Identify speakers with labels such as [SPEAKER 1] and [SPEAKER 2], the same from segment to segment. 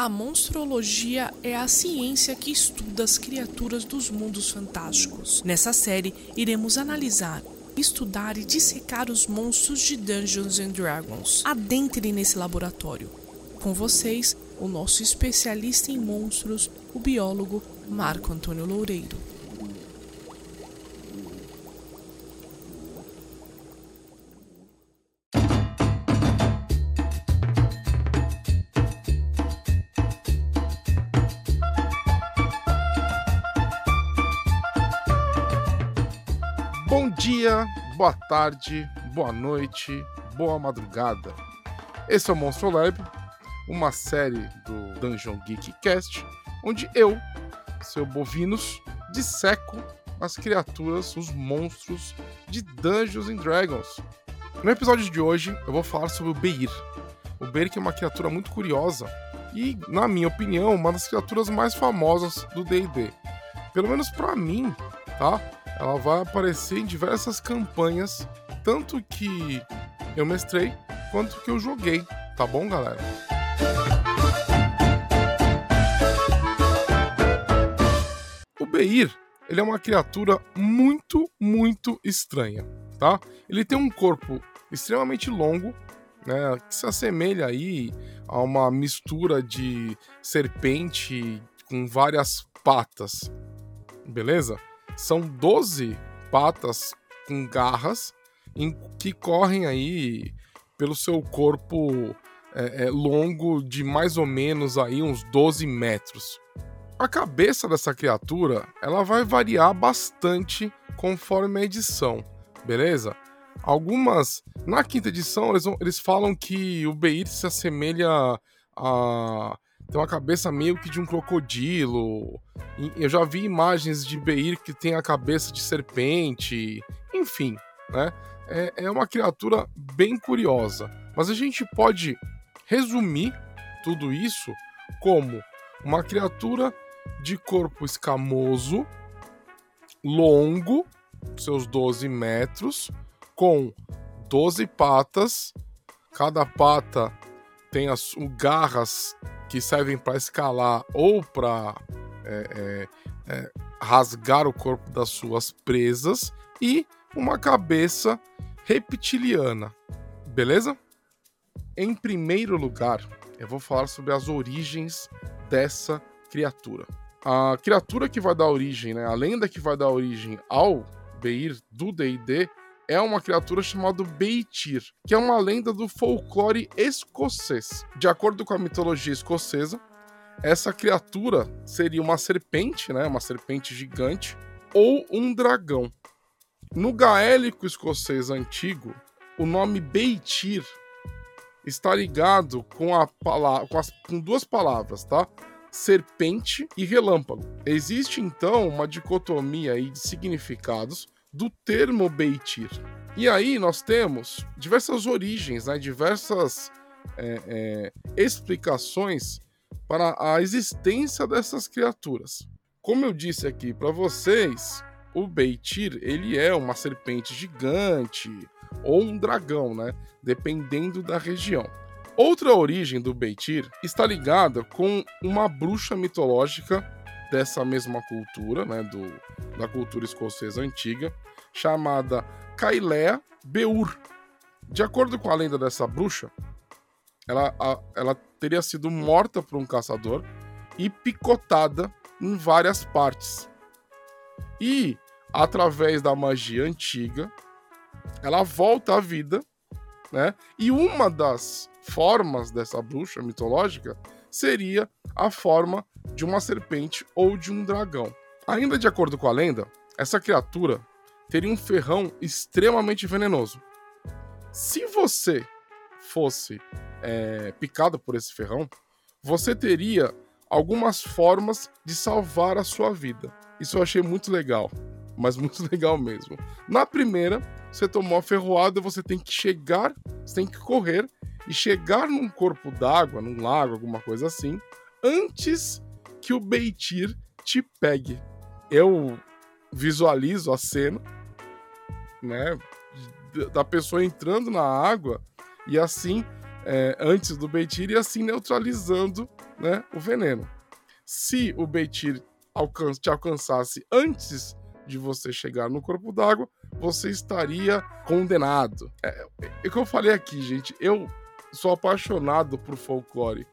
[SPEAKER 1] A monstrologia é a ciência que estuda as criaturas dos mundos fantásticos. Nessa série, iremos analisar, estudar e dissecar os monstros de Dungeons and Dragons. Adentre nesse laboratório. Com vocês, o nosso especialista em monstros, o biólogo Marco Antônio Loureiro.
[SPEAKER 2] Boa tarde, boa noite, boa madrugada. Esse é o Monstro Lab, uma série do Dungeon Geek Cast, onde eu, seu Bovinos, disseco as criaturas, os monstros de Dungeons and Dragons. No episódio de hoje, eu vou falar sobre o Beir. O Beir que é uma criatura muito curiosa e, na minha opinião, uma das criaturas mais famosas do D&D. Pelo menos para mim, tá? Ela vai aparecer em diversas campanhas, tanto que eu mestrei quanto que eu joguei, tá bom, galera? O Beir, ele é uma criatura muito, muito estranha, tá? Ele tem um corpo extremamente longo, né, que se assemelha aí a uma mistura de serpente com várias patas, beleza? São 12 patas com garras em, que correm aí pelo seu corpo é, é, longo de mais ou menos aí uns 12 metros. A cabeça dessa criatura ela vai variar bastante conforme a edição, beleza? Algumas. Na quinta edição, eles, eles falam que o Beir se assemelha a. tem uma cabeça meio que de um crocodilo. Eu já vi imagens de Beir que tem a cabeça de serpente. Enfim, né? É, é uma criatura bem curiosa. Mas a gente pode resumir tudo isso como uma criatura de corpo escamoso, longo, seus 12 metros, com 12 patas. Cada pata tem as garras que servem para escalar ou para é, é, é, rasgar o corpo das suas presas e uma cabeça reptiliana. Beleza? Em primeiro lugar, eu vou falar sobre as origens dessa criatura. A criatura que vai dar origem, né, a lenda que vai dar origem ao Beir do D&D é uma criatura chamada Beitir, que é uma lenda do folclore escocês. De acordo com a mitologia escocesa, essa criatura seria uma serpente, né, uma serpente gigante, ou um dragão. No gaélico escocês antigo, o nome Beitir está ligado com, a palavra, com, as, com duas palavras, tá? Serpente e relâmpago. Existe então uma dicotomia aí de significados do termo Beitir. E aí nós temos diversas origens, né, diversas é, é, explicações para a existência dessas criaturas. Como eu disse aqui para vocês, o Beitir ele é uma serpente gigante ou um dragão, né, dependendo da região. Outra origem do Beitir está ligada com uma bruxa mitológica dessa mesma cultura, né, do, da cultura escocesa antiga, chamada Kailea Beur. De acordo com a lenda dessa bruxa, ela, a, ela teria sido morta por um caçador e picotada em várias partes. E, através da magia antiga, ela volta à vida, né? E uma das formas dessa bruxa mitológica seria a forma de uma serpente ou de um dragão. Ainda de acordo com a lenda, essa criatura teria um ferrão extremamente venenoso. Se você fosse é, picado por esse ferrão, você teria algumas formas de salvar a sua vida. Isso eu achei muito legal, mas muito legal mesmo. Na primeira, você tomou a ferroada, você tem que chegar, você tem que correr e chegar num corpo d'água, num lago, alguma coisa assim, antes que o Beitir te pegue. Eu visualizo a cena, né, da pessoa entrando na água e assim é, antes do Beitir e assim neutralizando né, o veneno. Se o Beitir alcan te alcançasse antes de você chegar no corpo d'água, você estaria condenado. É, é o que eu falei aqui, gente. Eu sou apaixonado por folclore.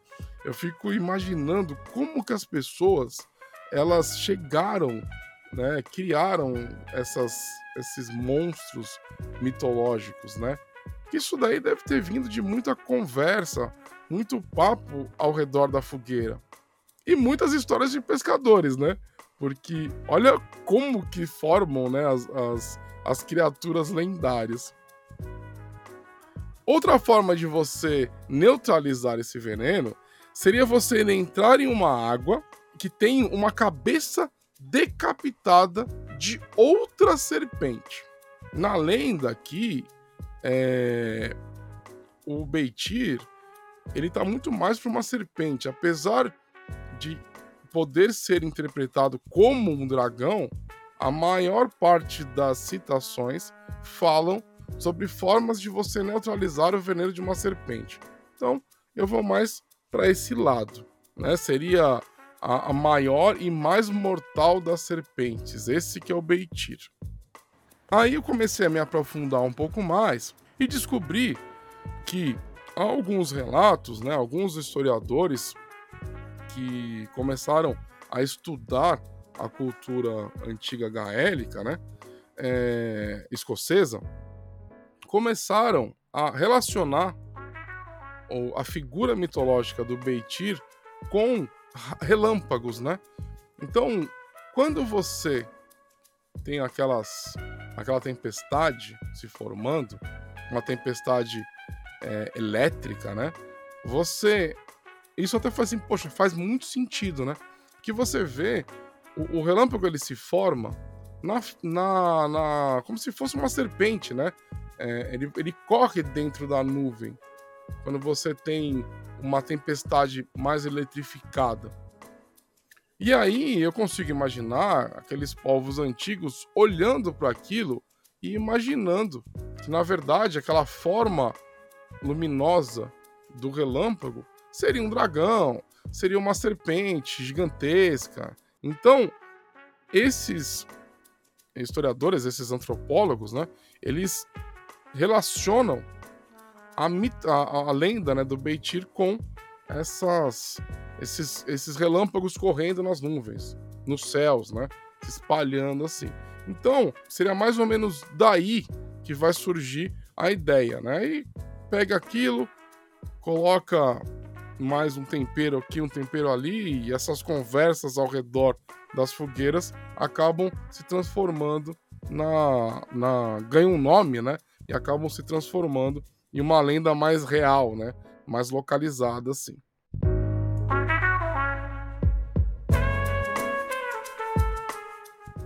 [SPEAKER 2] Eu fico imaginando como que as pessoas elas chegaram, né, criaram essas, esses monstros mitológicos, né? Isso daí deve ter vindo de muita conversa, muito papo ao redor da fogueira. E muitas histórias de pescadores, né? Porque olha como que formam né, as, as, as criaturas lendárias. Outra forma de você neutralizar esse veneno seria você entrar em uma água que tem uma cabeça decapitada de outra serpente. Na lenda aqui, é... o Beitir ele tá muito mais para uma serpente, apesar de poder ser interpretado como um dragão, a maior parte das citações falam sobre formas de você neutralizar o veneno de uma serpente. Então, eu vou mais para esse lado, né? Seria a, a, maior e mais mortal das serpentes, esse que é o Beitir. Aí eu comecei a me aprofundar um pouco mais e descobri que há alguns relatos, né, alguns historiadores que começaram a estudar a cultura antiga gaélica, né, é, escocesa, começaram a relacionar a figura mitológica do Beitir com relâmpagos, né? Então, quando você tem aquelas aquela tempestade se formando, uma tempestade é, elétrica, né? Você isso até faz assim, poxa, faz muito sentido, né? Que você vê o, o relâmpago ele se forma na, na, na, como se fosse uma serpente, né? É, ele, ele corre dentro da nuvem. Quando você tem uma tempestade mais eletrificada. E aí eu consigo imaginar aqueles povos antigos olhando para aquilo e imaginando que na verdade aquela forma luminosa do relâmpago seria um dragão, seria uma serpente gigantesca. Então, esses historiadores, esses antropólogos, né, eles relacionam a, a, a lenda né, do Beitir com essas, esses, esses relâmpagos correndo nas nuvens, nos céus, né, se espalhando assim. Então, seria mais ou menos daí que vai surgir a ideia, né? E pega aquilo, coloca mais um tempero aqui, um tempero ali, e essas conversas ao redor das fogueiras acabam se transformando na. na ganham um nome, né? E acabam se transformando em uma lenda mais real, né? Mais localizada, assim.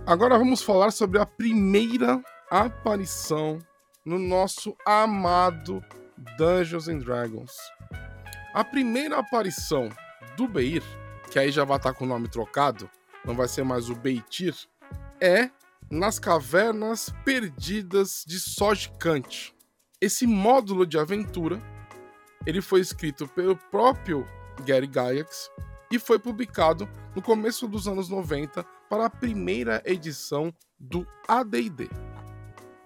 [SPEAKER 2] Agora vamos falar sobre a primeira aparição no nosso amado Dungeons and Dragons. A primeira aparição do Beir, que aí já vai estar com o nome trocado, não vai ser mais o Beitir, é nas cavernas perdidas de Sojkant. Esse módulo de aventura ele foi escrito pelo próprio Gary Gygax e foi publicado no começo dos anos 90 para a primeira edição do AD&D.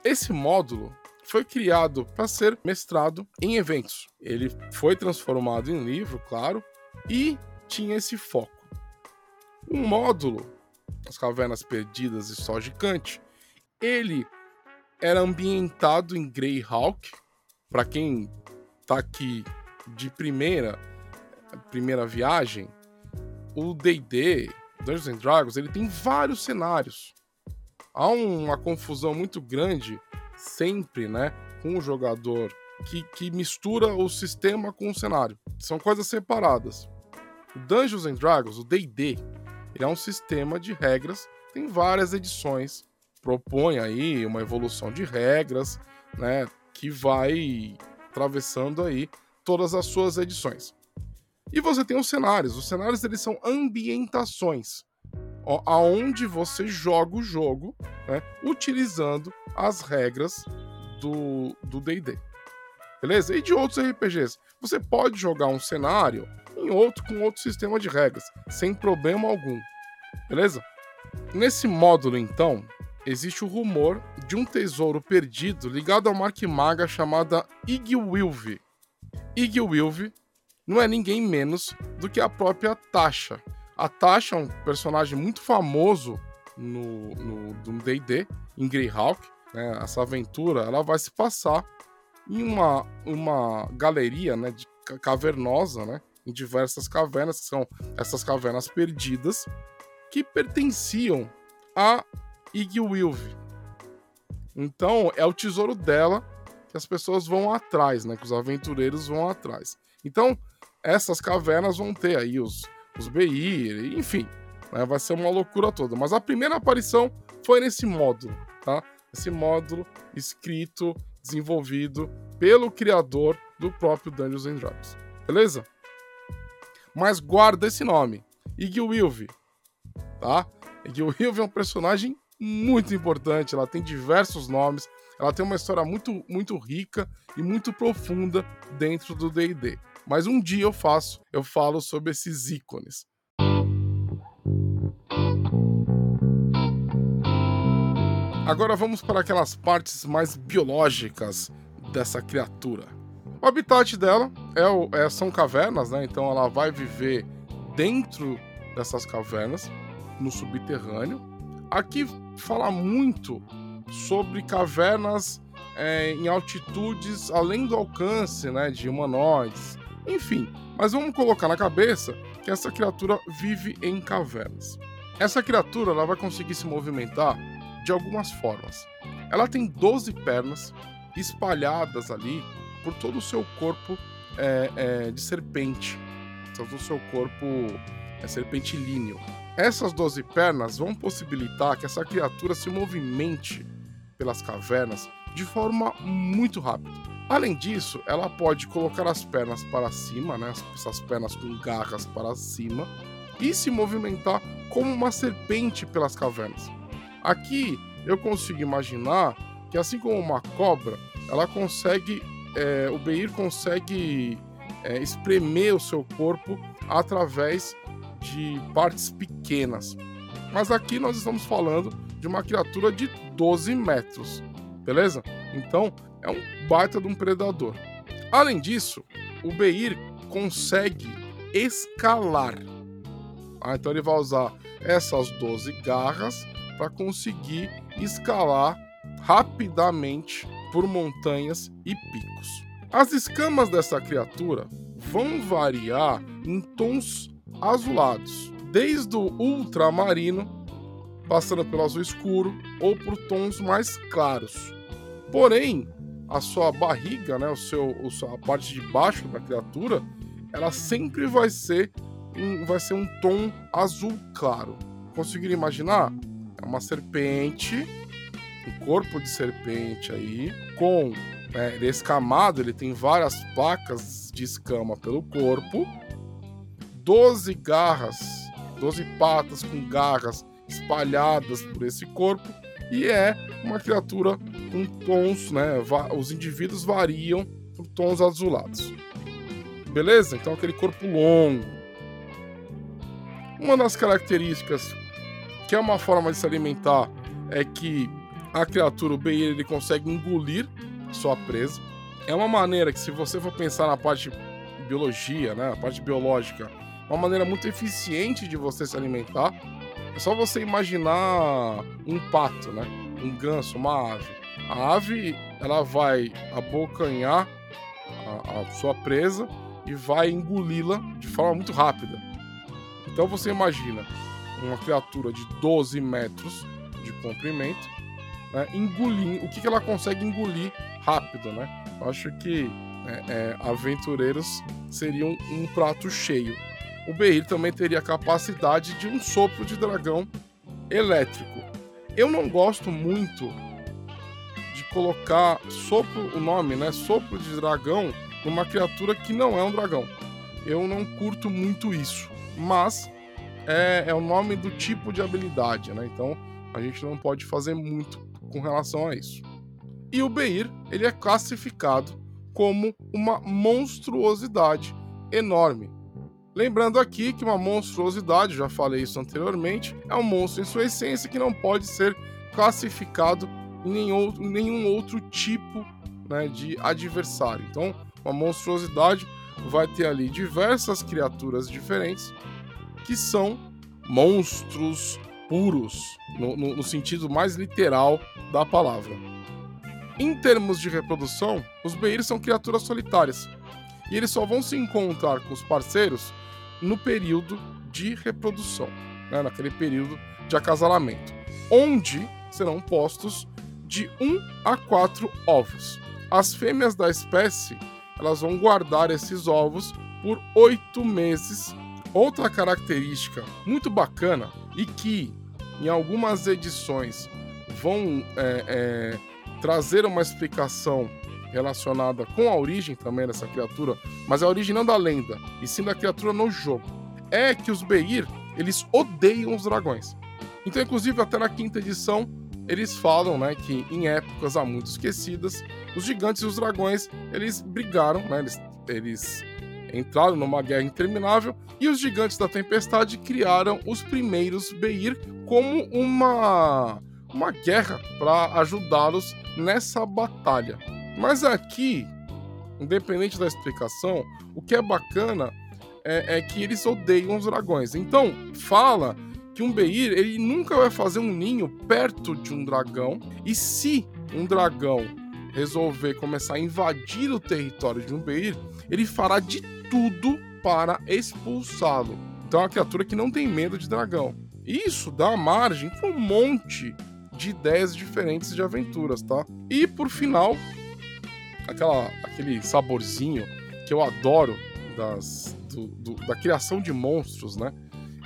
[SPEAKER 2] Esse módulo foi criado para ser mestrado em eventos. Ele foi transformado em livro, claro, e tinha esse foco. Um módulo, As Cavernas Perdidas e Só Gigante, ele era ambientado em Greyhawk. Para quem tá aqui de primeira primeira viagem, o D&D, Dungeons and Dragons, ele tem vários cenários. Há uma confusão muito grande sempre, né, com o jogador que, que mistura o sistema com o cenário. São coisas separadas. O Dungeons and Dragons, o D&D, ele é um sistema de regras, tem várias edições, propõe aí uma evolução de regras, né, que vai atravessando aí todas as suas edições. E você tem os cenários. Os cenários eles são ambientações, ó, aonde você joga o jogo, né, utilizando as regras do D&D. Beleza? E de outros RPGs. você pode jogar um cenário em outro com outro sistema de regras, sem problema algum. Beleza? Nesse módulo, então, existe o rumor de um tesouro perdido ligado a uma arquimaga chamada Igwilv. Igwilv não é ninguém menos do que a própria Tasha. A Tasha é um personagem muito famoso no D&D, em Greyhawk. Né? Essa aventura ela vai se passar em uma, uma galeria né, de cavernosa, né, em diversas cavernas, que são essas cavernas perdidas, que pertenciam a Igwilv. Então, é o tesouro dela que as pessoas vão atrás, né, que os aventureiros vão atrás. Então, essas cavernas vão ter aí os, os Beir, enfim, né, vai ser uma loucura toda. Mas a primeira aparição foi nesse módulo, tá? Esse módulo escrito, desenvolvido pelo criador do próprio Dungeons and Dragons. Beleza? Mas guarda esse nome, Igwilv, tá? Igwilv é um personagem muito importante, ela tem diversos nomes, ela tem uma história muito, muito rica e muito profunda dentro do D&D. Mas um dia eu faço, eu falo sobre esses ícones. Agora vamos para aquelas partes mais biológicas dessa criatura. O habitat dela é, é, são cavernas, né? Então ela vai viver dentro dessas cavernas, no subterrâneo. Aqui fala muito sobre cavernas é, em altitudes além do alcance né, de humanoides. Enfim, mas vamos colocar na cabeça que essa criatura vive em cavernas. Essa criatura ela vai conseguir se movimentar de algumas formas. Ela tem 12 pernas espalhadas ali por todo o seu corpo é, é, de serpente, todo o seu corpo é serpentilíneo. Essas 12 pernas vão possibilitar que essa criatura se movimente pelas cavernas de forma muito rápida. Além disso, ela pode colocar as pernas para cima, né, essas pernas com garras para cima, e se movimentar como uma serpente pelas cavernas. Aqui eu consigo imaginar que, assim como uma cobra, ela consegue. É, o Beir consegue é, espremer o seu corpo através de partes pequenas. Mas aqui nós estamos falando de uma criatura de 12 metros, beleza? Então é um baita de um predador. Além disso, o Beir consegue escalar. Ah, então ele vai usar essas 12 garras para conseguir escalar rapidamente por montanhas e picos. As escamas dessa criatura vão variar em tons azulados, desde o ultramarino, passando pelo azul escuro ou por tons mais claros. Porém, a sua barriga, né, o seu, a parte de baixo da criatura, ela sempre vai ser um, vai ser um tom azul claro. Conseguiram imaginar? É uma serpente, um corpo de serpente aí, com. Né, ele é escamado, ele tem várias placas de escama pelo corpo, 12 garras, 12 patas com garras espalhadas por esse corpo, e é uma criatura com tons, né? Os indivíduos variam por tons azulados. Beleza? Então aquele corpo longo. Uma das características que é uma forma de se alimentar, é que a criatura, o Beir, ele consegue engolir sua presa. É uma maneira que, se você for pensar na parte biologia, né, a parte biológica, uma maneira muito eficiente de você se alimentar. É só você imaginar um pato, né, um ganso, uma ave. A ave, ela vai abocanhar a, a sua presa e vai engoli-la de forma muito rápida. Então você imagina uma criatura de 12 metros de comprimento, né, engolir, o que, que ela consegue engolir rápido, né? Eu acho que é, é, aventureiros seriam um prato cheio. O Beir também teria a capacidade de um sopro de dragão elétrico. Eu não gosto muito de colocar sopro, o nome, né? Sopro de dragão numa criatura que não é um dragão. Eu não curto muito isso. Mas é, é o nome do tipo de habilidade, né? Então a gente não pode fazer muito com relação a isso. E o Beir, ele é classificado como uma monstruosidade enorme. Lembrando aqui que uma monstruosidade, já falei isso anteriormente, é um monstro em sua essência que não pode ser classificado em nenhum, nenhum outro tipo né, de adversário. Então, uma monstruosidade vai ter ali diversas criaturas diferentes que são monstros puros, no, no, no sentido mais literal da palavra. Em termos de reprodução, os Beir são criaturas solitárias e eles só vão se encontrar com os parceiros no período de reprodução, né, naquele período de acasalamento, onde serão postos de 1 a 4 ovos. As fêmeas da espécie elas vão guardar esses ovos por oito meses. Outra característica muito bacana e que em algumas edições vão é, é, trazer uma explicação relacionada com a origem também dessa criatura, mas a origem não da lenda, e sim da criatura no jogo, é que os Beir, eles odeiam os dragões. Então, inclusive, até na quinta edição, eles falam, né, que em épocas há muito esquecidas, os gigantes e os dragões, eles brigaram, né, eles, eles entraram numa guerra interminável, e os gigantes da tempestade criaram os primeiros Beir como uma uma guerra para ajudá-los nessa batalha. Mas aqui, independente da explicação, o que é bacana é, é que eles odeiam os dragões. Então, fala que um Beir ele nunca vai fazer um ninho perto de um dragão e se um dragão resolver começar a invadir o território de um Beir, ele fará de tudo para expulsá-lo. Então é uma criatura que não tem medo de dragão. Isso dá margem para um monte de ideias diferentes de aventuras, tá? E por final, aquela, aquele saborzinho que eu adoro das, do, do, da criação de monstros, né?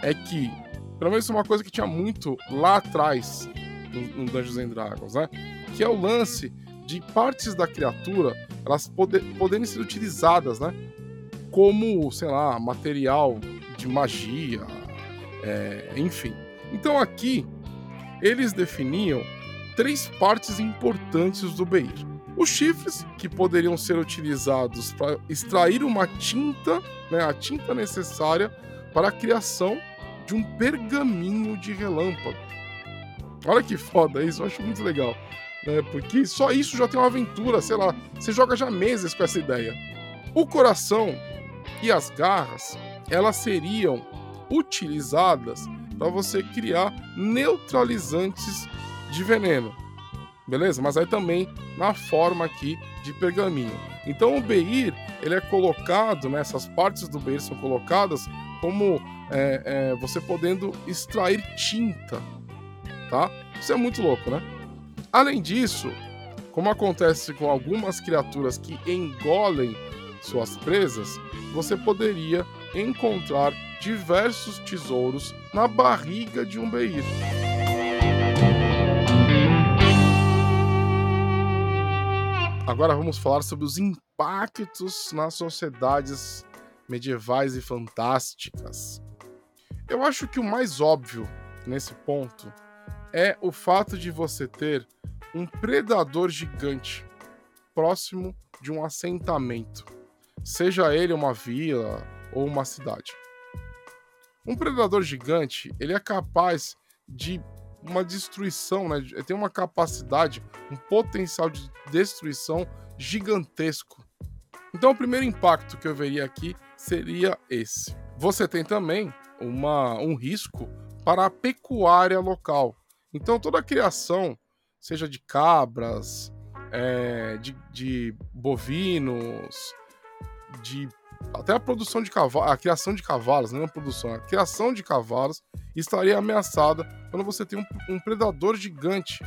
[SPEAKER 2] É que, pelo menos uma coisa que tinha muito lá atrás no, no Dungeons and Dragons, né? Que é o lance de partes da criatura elas poder, poderem ser utilizadas, né? Como, sei lá, material de magia, é, enfim. Então aqui eles definiam três partes importantes do Beir. Os chifres, que poderiam ser utilizados para extrair uma tinta, né, a tinta necessária para a criação de um pergaminho de relâmpago. Olha que foda isso, eu acho muito legal. Né, porque só isso já tem uma aventura, sei lá, você joga já meses com essa ideia. O coração e as garras, elas seriam utilizadas para você criar neutralizantes de veneno beleza? Mas aí também na forma aqui de pergaminho. Então o Beir, ele é colocado, né, essas partes do Beir são colocadas como é, é, você podendo extrair tinta, tá? Isso é muito louco, né? Além disso, como acontece com algumas criaturas que engolem suas presas, você poderia encontrar diversos tesouros na barriga de um Beir. Agora vamos falar sobre os impactos nas sociedades medievais e fantásticas. Eu acho que o mais óbvio nesse ponto é o fato de você ter um predador gigante próximo de um assentamento, seja ele uma vila ou uma cidade. Um predador gigante, ele é capaz de uma destruição, né? Tem uma capacidade, um potencial de destruição gigantesco. Então, o primeiro impacto que eu veria aqui seria esse. Você tem também uma, um risco para a pecuária local. Então, toda a criação, seja de cabras, é, de, de bovinos, de até a produção de cavalos, a criação de cavalos, não é a produção, a criação de cavalos estaria ameaçada quando você tem um, um predador gigante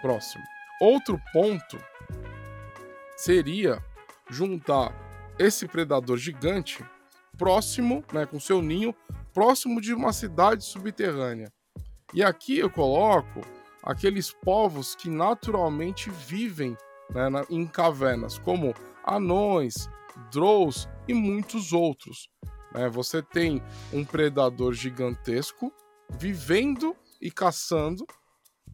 [SPEAKER 2] próximo. Outro ponto seria juntar esse predador gigante próximo, né, com seu ninho, próximo de uma cidade subterrânea. E aqui eu coloco aqueles povos que naturalmente vivem né, na, em cavernas, como anões, drows e muitos outros. Né? Você tem um predador gigantesco vivendo e caçando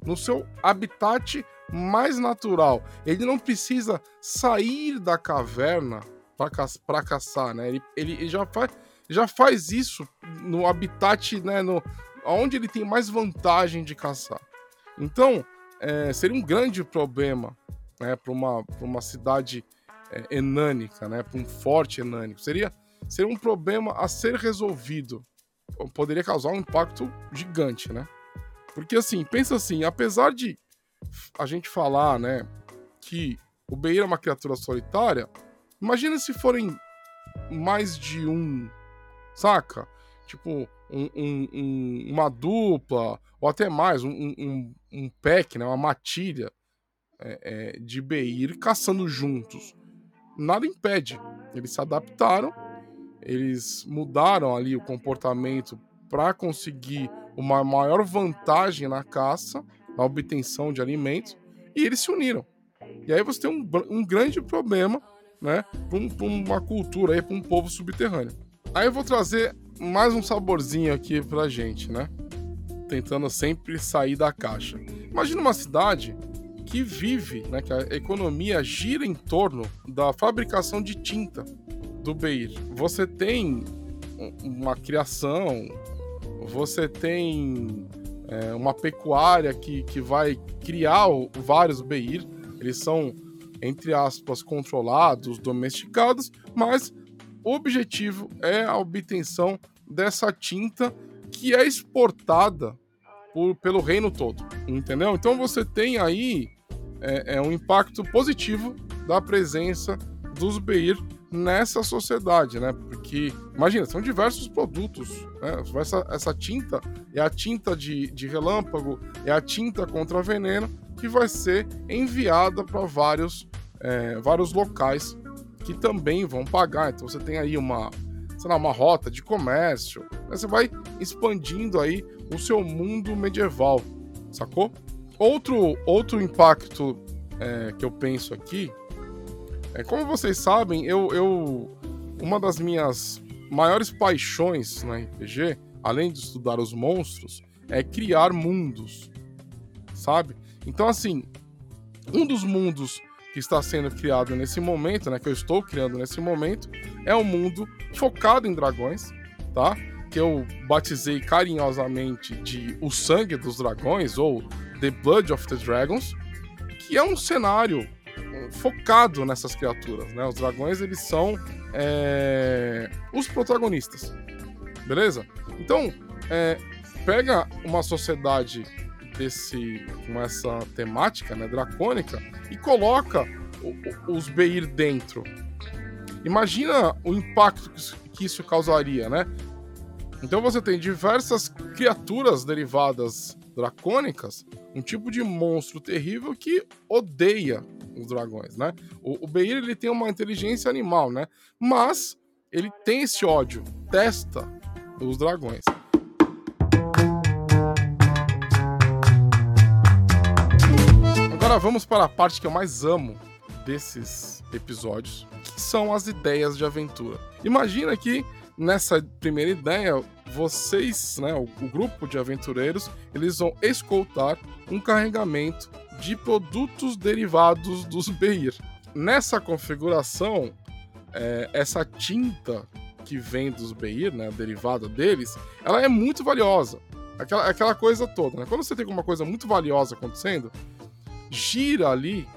[SPEAKER 2] no seu habitat mais natural. Ele não precisa sair da caverna para ca caçar, né? Ele, ele já, faz, já faz isso no habitat, né? No, onde ele tem mais vantagem de caçar. Então, é, seria um grande problema né, para uma, uma cidade é, enânica, né, um forte enânico. Seria, seria um problema a ser resolvido. Poderia causar um impacto gigante, né? Porque assim, pensa assim, apesar de a gente falar, né, que o Beir é uma criatura solitária, imagina se forem mais de um, saca? Tipo, um, um, um, uma dupla, ou até mais, um, um, pack, né, uma matilha é, é, de Beir caçando juntos. Nada impede. Eles se adaptaram, eles mudaram ali o comportamento para conseguir uma maior vantagem na caça, na obtenção de alimentos, e eles se uniram. E aí você tem um, um grande problema né, para uma cultura, para um povo subterrâneo. Aí eu vou trazer mais um saborzinho aqui pra gente, né? Tentando sempre sair da caixa. Imagina uma cidade que vive, né, que a economia gira em torno da fabricação de tinta do Beir. Você tem uma criação, você tem é, uma pecuária que, que vai criar vários Beir. Eles são, entre aspas, controlados, domesticados, mas o objetivo é a obtenção dessa tinta que é exportada por, pelo reino todo, entendeu? Então você tem aí é, é um impacto positivo da presença dos Beir nessa sociedade, né? Porque, imagina, são diversos produtos, né? Essa, essa tinta é a tinta de, de relâmpago, é a tinta contra veneno que vai ser enviada para vários, é, vários locais que também vão pagar. Então você tem aí uma, sei lá, uma rota de comércio. Né? Você vai expandindo aí o seu mundo medieval, sacou? Outro, outro impacto é, que eu penso aqui é como vocês sabem, eu, eu uma das minhas maiores paixões no RPG, além de estudar os monstros, é criar mundos, sabe? Então assim, um dos mundos que está sendo criado nesse momento, né, que eu estou criando nesse momento, é um mundo focado em dragões, tá? Que eu batizei carinhosamente de O Sangue dos Dragões ou The Blood of the Dragons, que é um cenário focado nessas criaturas, né? Os dragões eles são é, os protagonistas, beleza? Então é, pega uma sociedade desse com essa temática, né, dracônica e coloca o, os Beir dentro. Imagina o impacto que isso causaria, né? Então você tem diversas criaturas derivadas dracônicas, um tipo de monstro terrível que odeia os dragões, né? O, o Beir ele tem uma inteligência animal, né? Mas ele tem esse ódio, testa os dragões. Agora vamos para a parte que eu mais amo desses episódios, que são as ideias de aventura. Imagina que nessa primeira ideia, vocês, né, o, o grupo de aventureiros, eles vão escoltar um carregamento de produtos derivados dos Beir. Nessa configuração, é, essa tinta que vem dos Beir, né, derivada deles, ela é muito valiosa. Aquela, aquela coisa toda, né? Quando você tem uma coisa muito valiosa acontecendo, gira ali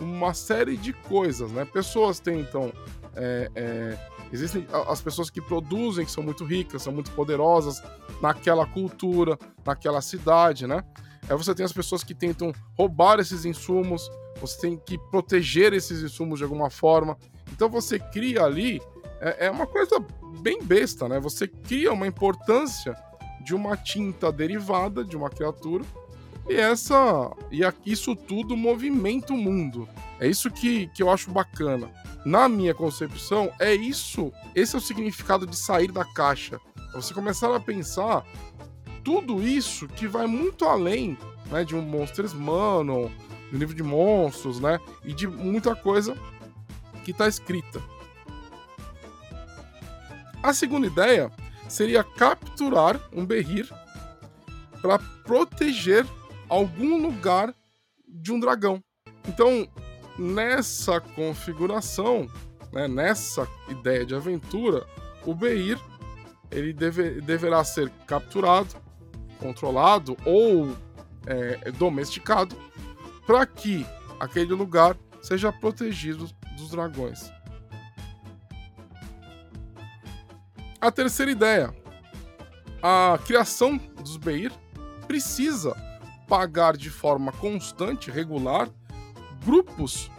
[SPEAKER 2] uma série de coisas, né? Pessoas tentam. É, é, existem as pessoas que produzem, que são muito ricas, são muito poderosas naquela cultura, naquela cidade, né? Aí você tem as pessoas que tentam roubar esses insumos, você tem que proteger esses insumos de alguma forma. Então você cria ali. É, é uma coisa bem besta, né? Você cria uma importância de uma tinta derivada de uma criatura e essa e isso tudo movimenta o mundo. É isso que, que eu acho bacana. Na minha concepção, é isso. Esse é o significado de sair da caixa. É você começar a pensar tudo isso que vai muito além né, de um Monsters Manual, do livro de monstros, né? E de muita coisa que está escrita. A segunda ideia seria capturar um berrir para proteger algum lugar de um dragão. Então, nessa configuração, né, nessa ideia de aventura, o Beir ele deve, deverá ser capturado, controlado ou é, domesticado para que aquele lugar seja protegido dos dragões. A terceira ideia: a criação dos Beir precisa pagar de forma constante, regular, grupos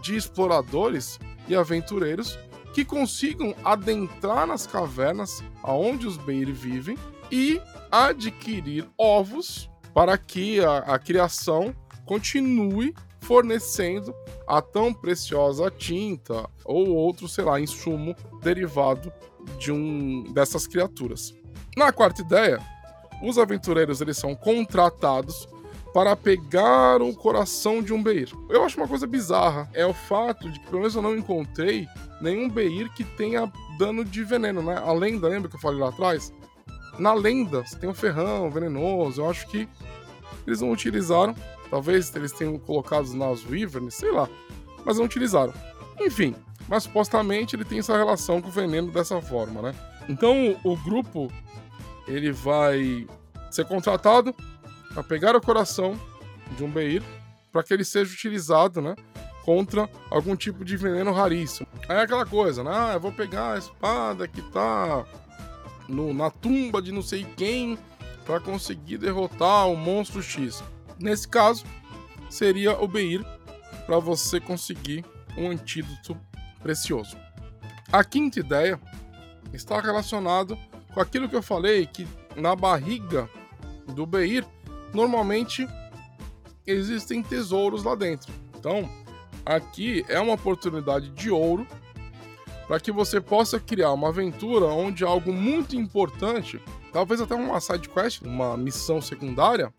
[SPEAKER 2] de exploradores e aventureiros que consigam adentrar nas cavernas aonde os Beir vivem e adquirir ovos para que a, a criação continue fornecendo a tão preciosa tinta ou outro, sei lá, insumo derivado de um dessas criaturas. Na quarta ideia, os aventureiros eles são contratados para pegar o coração de um Beir. Eu acho uma coisa bizarra é o fato de que pelo menos eu não encontrei nenhum Beir que tenha dano de veneno, né? A lenda, lembra que eu falei lá atrás? Na lenda, tem o ferrão venenoso. Eu acho que eles não utilizaram. Talvez eles tenham colocado nas Wyverns, sei lá. Mas não utilizaram. Enfim, mas supostamente ele tem essa relação com o veneno dessa forma, né? Então o grupo ele vai ser contratado para pegar o coração de um Beir para que ele seja utilizado, né, contra algum tipo de veneno raríssimo. Aí é aquela coisa, né? Ah, eu vou pegar a espada que tá no, na tumba de não sei quem para conseguir derrotar o monstro X. Nesse caso, seria o Beir para você conseguir um antídoto precioso. A quinta ideia está relacionado com aquilo que eu falei que na barriga do Beir normalmente existem tesouros lá dentro. Então, aqui é uma oportunidade de ouro para que você possa criar uma aventura onde algo muito importante, talvez até uma side quest, uma missão secundária,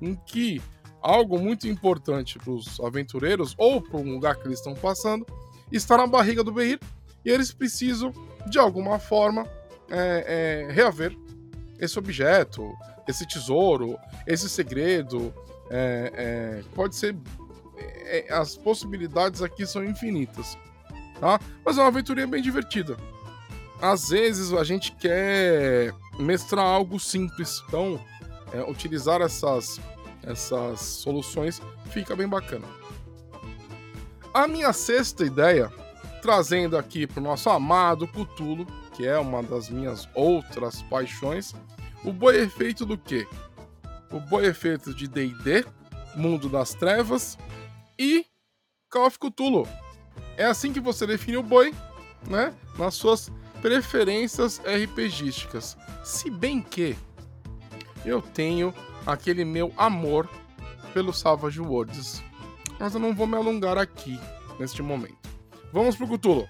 [SPEAKER 2] em que algo muito importante para os aventureiros ou para um lugar que eles estão passando está na barriga do Beir e eles precisam de alguma forma é, é, reaver esse objeto, esse tesouro, esse segredo. É, é, pode ser. É, as possibilidades aqui são infinitas. Tá? Mas é uma aventurinha bem divertida. Às vezes a gente quer mestrar algo simples, então é, utilizar essas, essas soluções fica bem bacana. A minha sexta ideia, trazendo aqui para o nosso amado Cutulo, que é uma das minhas outras paixões, o boi é feito do quê? O boi é feito de D&D, Mundo das Trevas e Call of Cthulhu. É assim que você define o boi, né? Nas suas preferências RPGísticas. Se bem que eu tenho aquele meu amor pelo Savage Worlds. Mas eu não vou me alongar aqui neste momento. Vamos pro Cthulhu.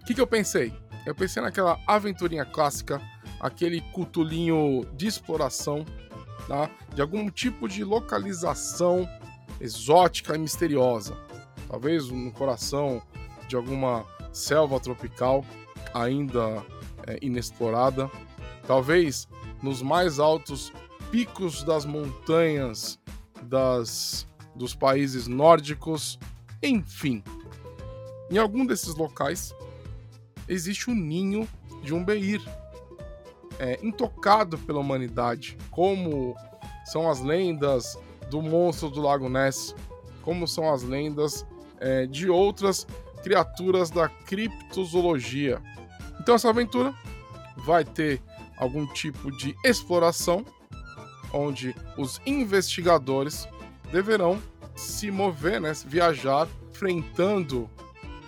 [SPEAKER 2] O que, que eu pensei? Eu pensei naquela aventurinha clássica aquele cutulinho de exploração, tá? de algum tipo de localização exótica e misteriosa. Talvez no coração de alguma selva tropical ainda é, inexplorada. Talvez nos mais altos picos das montanhas das, dos países nórdicos. Enfim, em algum desses locais existe um ninho de um beir, é, intocado pela humanidade, como são as lendas do monstro do Lago Ness, como são as lendas é, de outras criaturas da criptozoologia. Então essa aventura vai ter algum tipo de exploração, onde os investigadores deverão se mover, né, viajar, enfrentando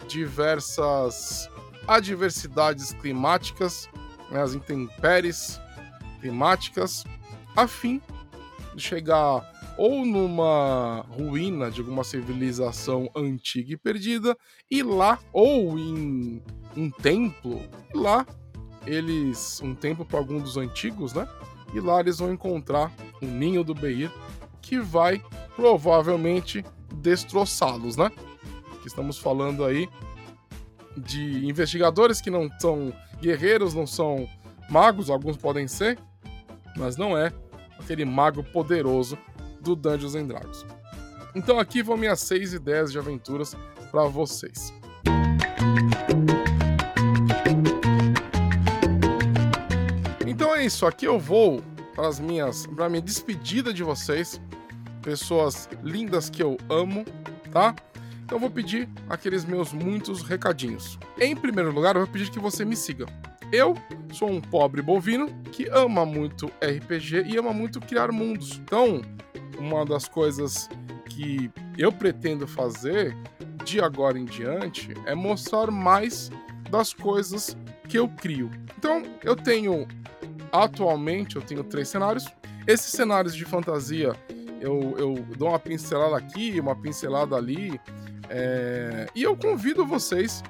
[SPEAKER 2] diversas adversidades climáticas né, as intempéries climáticas, a fim de chegar ou numa ruína de alguma civilização antiga e perdida, e lá, ou em um templo, e lá eles. um templo para algum dos antigos, né? E lá eles vão encontrar o um ninho do Beir, que vai provavelmente destroçá-los, né? Estamos falando aí de investigadores que não são guerreiros, não são magos, alguns podem ser, mas não é aquele mago poderoso do Dungeons and Dragons. Então aqui vão minhas seis ideias de aventuras para vocês. Então é isso, aqui eu vou para as minhas, para minha despedida de vocês, pessoas lindas que eu amo, tá? Então eu vou pedir aqueles meus muitos recadinhos. Em primeiro lugar, eu vou pedir que você me siga. Eu sou um pobre bovino que ama muito RPG e ama muito criar mundos. Então, uma das coisas que eu pretendo fazer de agora em diante é mostrar mais das coisas que eu crio. Então, eu tenho atualmente eu tenho três cenários. Esses cenários de fantasia eu, eu dou uma pincelada aqui, uma pincelada ali, é... e eu convido vocês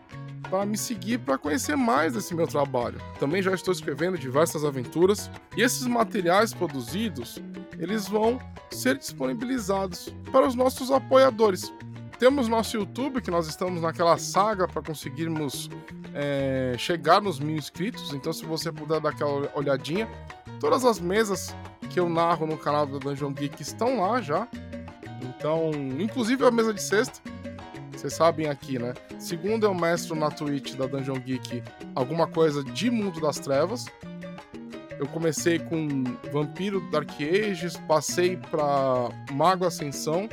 [SPEAKER 2] para me seguir para conhecer mais desse meu trabalho. Também já estou escrevendo diversas aventuras e esses materiais produzidos eles vão ser disponibilizados para os nossos apoiadores. Temos nosso YouTube, que nós estamos naquela saga para conseguirmos é, chegar nos mil inscritos. Então, se você puder dar aquela olhadinha, todas as mesas que eu narro no canal da Dungeon Geek estão lá já. Então, inclusive a mesa de sexta. Vocês sabem aqui, né? Segundo eu mestro na Twitch da Dungeon Geek alguma coisa de Mundo das Trevas. Eu comecei com Vampiro Dark Ages, passei para Mago Ascensão,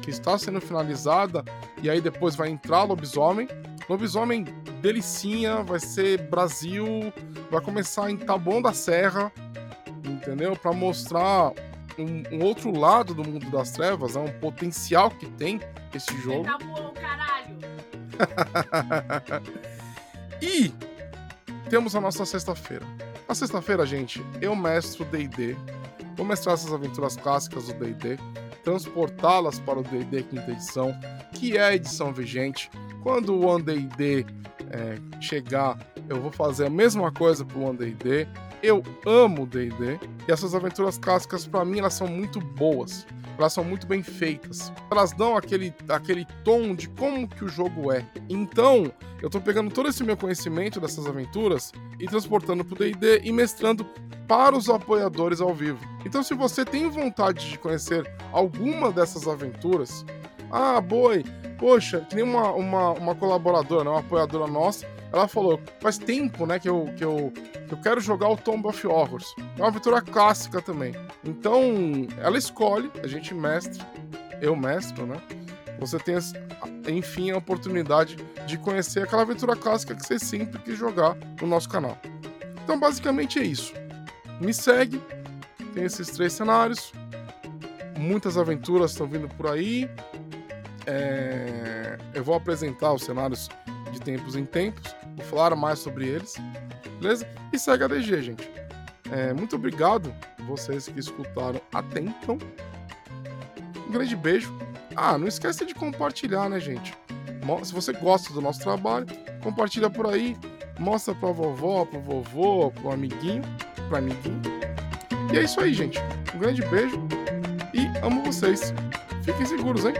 [SPEAKER 2] que está sendo finalizada, e aí depois vai entrar Lobisomem. Lobisomem delicinha, vai ser Brasil, vai começar em Taboão da Serra, entendeu? Para mostrar um, um, outro lado do mundo das trevas, né? um potencial que tem esse jogo.
[SPEAKER 3] Tá bom, caralho!
[SPEAKER 2] e temos a nossa sexta-feira. Na sexta-feira, gente, eu mestro D&D. Vou mestrar essas aventuras clássicas do D&D, transportá-las para o D&D quinta edição, que é a edição vigente. Quando o One D&D é, chegar, eu vou fazer a mesma coisa para o One D&D. Eu amo D&D e essas aventuras clássicas para mim elas são muito boas. Elas são muito bem feitas. Elas dão aquele, aquele tom de como que o jogo é. Então, eu tô pegando todo esse meu conhecimento dessas aventuras e transportando pro D&D e mestrando para os apoiadores ao vivo. Então, se você tem vontade de conhecer alguma dessas aventuras, ah, boi, poxa, que nem uma, uma, uma colaboradora, né, uma apoiadora nossa, ela falou, faz tempo, né, que eu, que eu, que eu quero jogar o Tomb of Horrors. É uma aventura clássica também. Então, ela escolhe, a gente mestre, eu mestro, né? Você tem, enfim, a oportunidade de conhecer aquela aventura clássica que você sempre quis jogar no nosso canal. Então, basicamente é isso. Me segue, tem esses três cenários. Muitas aventuras estão vindo por aí. É... Eu vou apresentar os cenários de tempos em tempos, vou falar mais sobre eles, beleza? E segue a DG, gente. É... Muito obrigado vocês que escutaram até então. Um grande beijo ah, não esquece de compartilhar, né, gente? Se você gosta do nosso trabalho, compartilha por aí, mostra pra vovó, pro vovô, pro amiguinho, pro amiguinho. E é isso aí, gente. Um grande beijo e amo vocês. Fiquem seguros, hein?